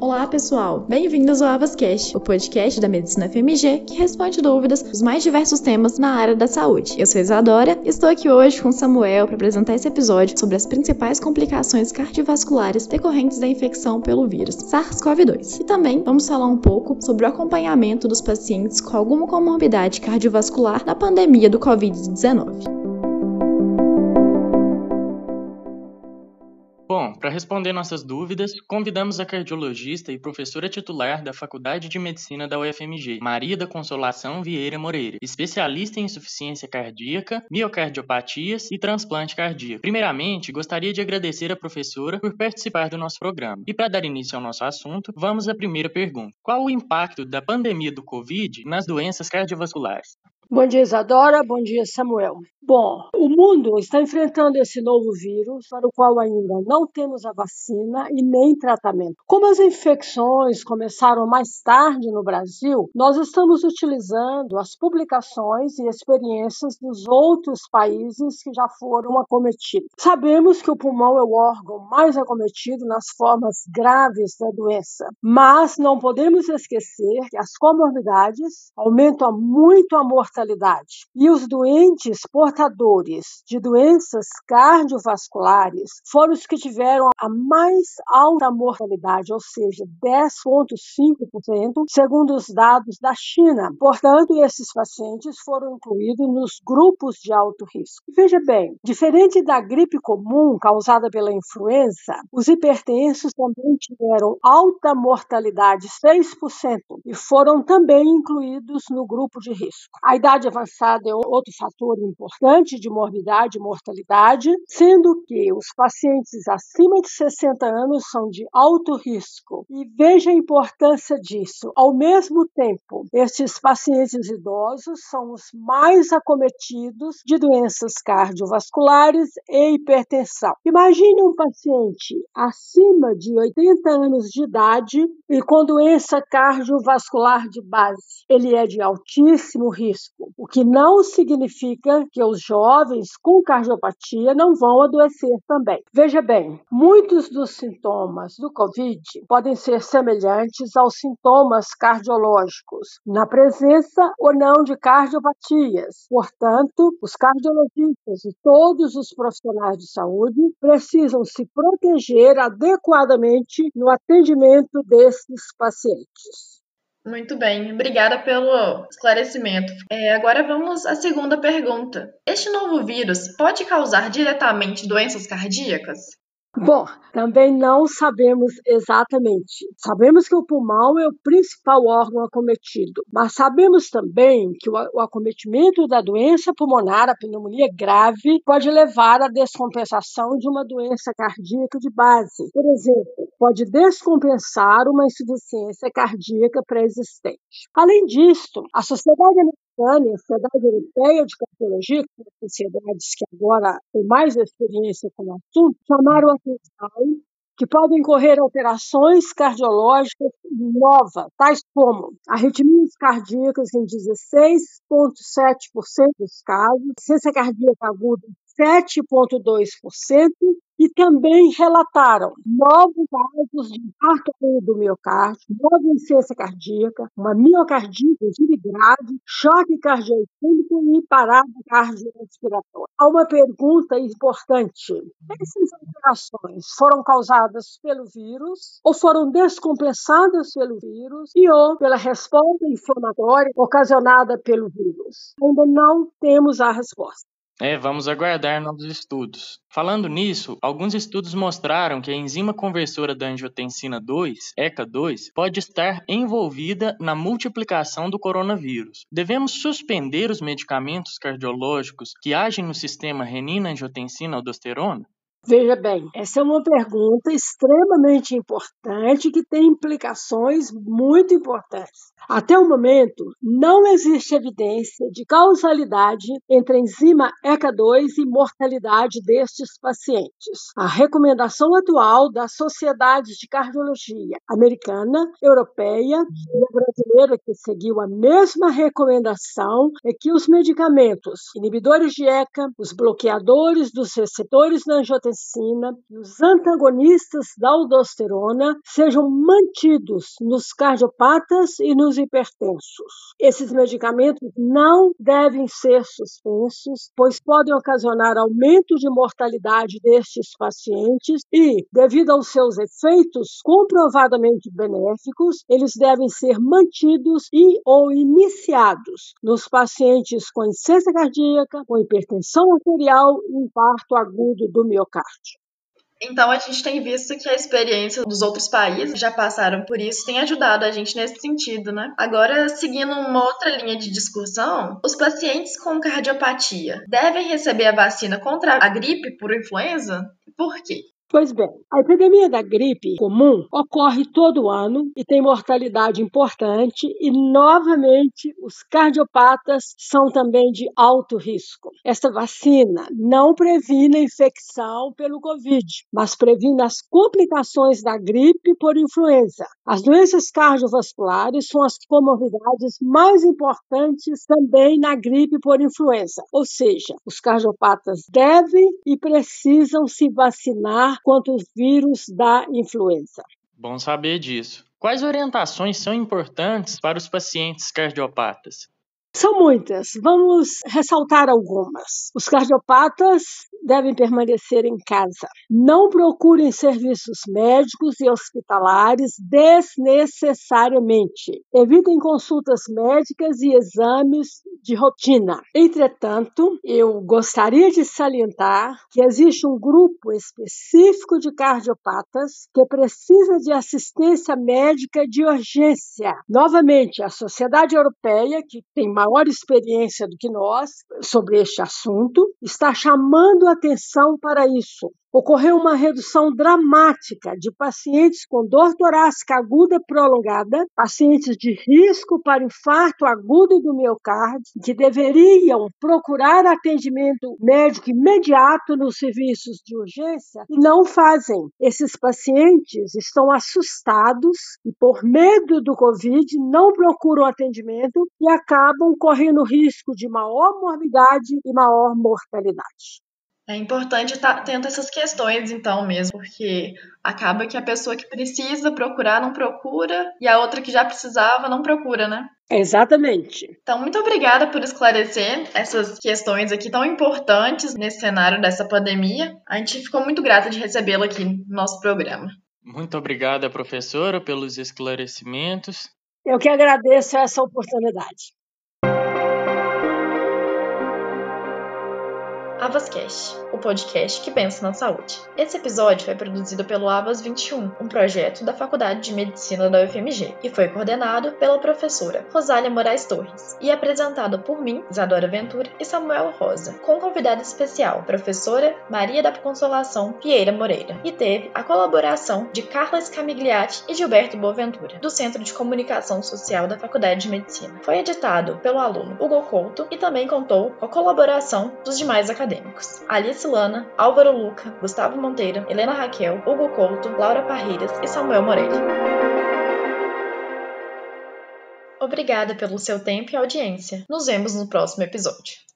Olá, pessoal! Bem-vindos ao AvasCast, o podcast da Medicina FMG que responde dúvidas dos mais diversos temas na área da saúde. Eu sou Isadora e estou aqui hoje com Samuel para apresentar esse episódio sobre as principais complicações cardiovasculares decorrentes da infecção pelo vírus SARS-CoV-2. E também vamos falar um pouco sobre o acompanhamento dos pacientes com alguma comorbidade cardiovascular na pandemia do Covid-19. Bom, para responder nossas dúvidas, convidamos a cardiologista e professora titular da Faculdade de Medicina da UFMG, Maria da Consolação Vieira Moreira, especialista em insuficiência cardíaca, miocardiopatias e transplante cardíaco. Primeiramente, gostaria de agradecer a professora por participar do nosso programa. E para dar início ao nosso assunto, vamos à primeira pergunta: Qual o impacto da pandemia do Covid nas doenças cardiovasculares? Bom dia, Isadora. Bom dia, Samuel. Bom, o mundo está enfrentando esse novo vírus, para o qual ainda não temos a vacina e nem tratamento. Como as infecções começaram mais tarde no Brasil, nós estamos utilizando as publicações e experiências dos outros países que já foram acometidos. Sabemos que o pulmão é o órgão mais acometido nas formas graves da doença, mas não podemos esquecer que as comorbidades aumentam muito a mortalidade mortalidade. E os doentes portadores de doenças cardiovasculares foram os que tiveram a mais alta mortalidade, ou seja, 10,5%, segundo os dados da China. Portanto, esses pacientes foram incluídos nos grupos de alto risco. Veja bem, diferente da gripe comum causada pela influenza, os hipertensos também tiveram alta mortalidade, 6%, e foram também incluídos no grupo de risco. A idade idade avançada é outro fator importante de morbidade e mortalidade, sendo que os pacientes acima de 60 anos são de alto risco. E veja a importância disso. Ao mesmo tempo, esses pacientes idosos são os mais acometidos de doenças cardiovasculares e hipertensão. Imagine um paciente acima de 80 anos de idade e com doença cardiovascular de base. Ele é de altíssimo risco o que não significa que os jovens com cardiopatia não vão adoecer também. Veja bem, muitos dos sintomas do Covid podem ser semelhantes aos sintomas cardiológicos, na presença ou não de cardiopatias. Portanto, os cardiologistas e todos os profissionais de saúde precisam se proteger adequadamente no atendimento desses pacientes. Muito bem, obrigada pelo esclarecimento. É, agora vamos à segunda pergunta. Este novo vírus pode causar diretamente doenças cardíacas? Bom, também não sabemos exatamente. Sabemos que o pulmão é o principal órgão acometido, mas sabemos também que o acometimento da doença pulmonar, a pneumonia grave, pode levar à descompensação de uma doença cardíaca de base. Por exemplo, pode descompensar uma insuficiência cardíaca pré-existente. Além disso, a Sociedade Americana, a Sociedade Europeia de Cardiologia, que são sociedades que agora têm mais experiência com o assunto, chamaram a atenção que podem correr alterações cardiológicas novas, tais como arritmias cardíacas em 16,7% dos casos, ciência cardíaca aguda 7,2% e também relataram novos casos de infarto do miocárdio, nova insuficiência cardíaca, uma miocardite de grave, choque cardioquímico e parada cardiorrespiratória. Há uma pergunta importante. Essas alterações foram causadas pelo vírus ou foram descompensadas pelo vírus e ou pela resposta inflamatória ocasionada pelo vírus? Ainda não temos a resposta. É, vamos aguardar novos estudos. Falando nisso, alguns estudos mostraram que a enzima conversora da angiotensina 2, ECA2, pode estar envolvida na multiplicação do coronavírus. Devemos suspender os medicamentos cardiológicos que agem no sistema renina-angiotensina-aldosterona? Veja bem, essa é uma pergunta extremamente importante que tem implicações muito importantes. Até o momento, não existe evidência de causalidade entre enzima ECA2 e mortalidade destes pacientes. A recomendação atual das sociedades de cardiologia americana, europeia e brasileira, que seguiu a mesma recomendação, é que os medicamentos inibidores de ECA, os bloqueadores dos receptores na angiotensina angiotensina e os antagonistas da aldosterona sejam mantidos nos cardiopatas e nos hipertensos. Esses medicamentos não devem ser suspensos, pois podem ocasionar aumento de mortalidade destes pacientes e, devido aos seus efeitos comprovadamente benéficos, eles devem ser mantidos e ou iniciados nos pacientes com insuficiência cardíaca, com hipertensão arterial e infarto agudo do miocárdio. Então a gente tem visto que a experiência dos outros países que já passaram por isso tem ajudado a gente nesse sentido, né? Agora, seguindo uma outra linha de discussão, os pacientes com cardiopatia devem receber a vacina contra a gripe por influenza? Por quê? Pois bem, a epidemia da gripe comum ocorre todo ano e tem mortalidade importante, e novamente os cardiopatas são também de alto risco. Esta vacina não previne a infecção pelo Covid, mas previne as complicações da gripe por influenza. As doenças cardiovasculares são as comorbidades mais importantes também na gripe por influenza, ou seja, os cardiopatas devem e precisam se vacinar contra os vírus da influenza. Bom saber disso. Quais orientações são importantes para os pacientes cardiopatas? São muitas. Vamos ressaltar algumas. Os cardiopatas devem permanecer em casa. Não procurem serviços médicos e hospitalares desnecessariamente. Evitem consultas médicas e exames de rotina. Entretanto, eu gostaria de salientar que existe um grupo específico de cardiopatas que precisa de assistência médica de urgência. Novamente, a Sociedade Europeia, que tem maior experiência do que nós sobre este assunto, está chamando atenção para isso ocorreu uma redução dramática de pacientes com dor torácica aguda prolongada, pacientes de risco para infarto agudo do miocárdio, que deveriam procurar atendimento médico imediato nos serviços de urgência e não fazem. Esses pacientes estão assustados e, por medo do Covid, não procuram atendimento e acabam correndo risco de maior morbidade e maior mortalidade. É importante estar atento a essas questões, então, mesmo, porque acaba que a pessoa que precisa procurar não procura e a outra que já precisava não procura, né? Exatamente. Então, muito obrigada por esclarecer essas questões aqui tão importantes nesse cenário dessa pandemia. A gente ficou muito grata de recebê-la aqui no nosso programa. Muito obrigada, professora, pelos esclarecimentos. Eu que agradeço essa oportunidade. AvasCast, o podcast que pensa na saúde. Esse episódio foi produzido pelo Avas 21, um projeto da Faculdade de Medicina da UFMG, e foi coordenado pela professora Rosália Moraes Torres e apresentado por mim, Isadora Ventura e Samuel Rosa, com convidada especial, professora Maria da Consolação Vieira Moreira, e teve a colaboração de Carla Scamigliati e Gilberto Boaventura, do Centro de Comunicação Social da Faculdade de Medicina. Foi editado pelo aluno Hugo Couto e também contou com a colaboração dos demais acadêmicos acadêmicos. Alice Lana, Álvaro Luca, Gustavo Monteiro, Helena Raquel, Hugo Couto, Laura Parreiras e Samuel Moreira. Obrigada pelo seu tempo e audiência. Nos vemos no próximo episódio.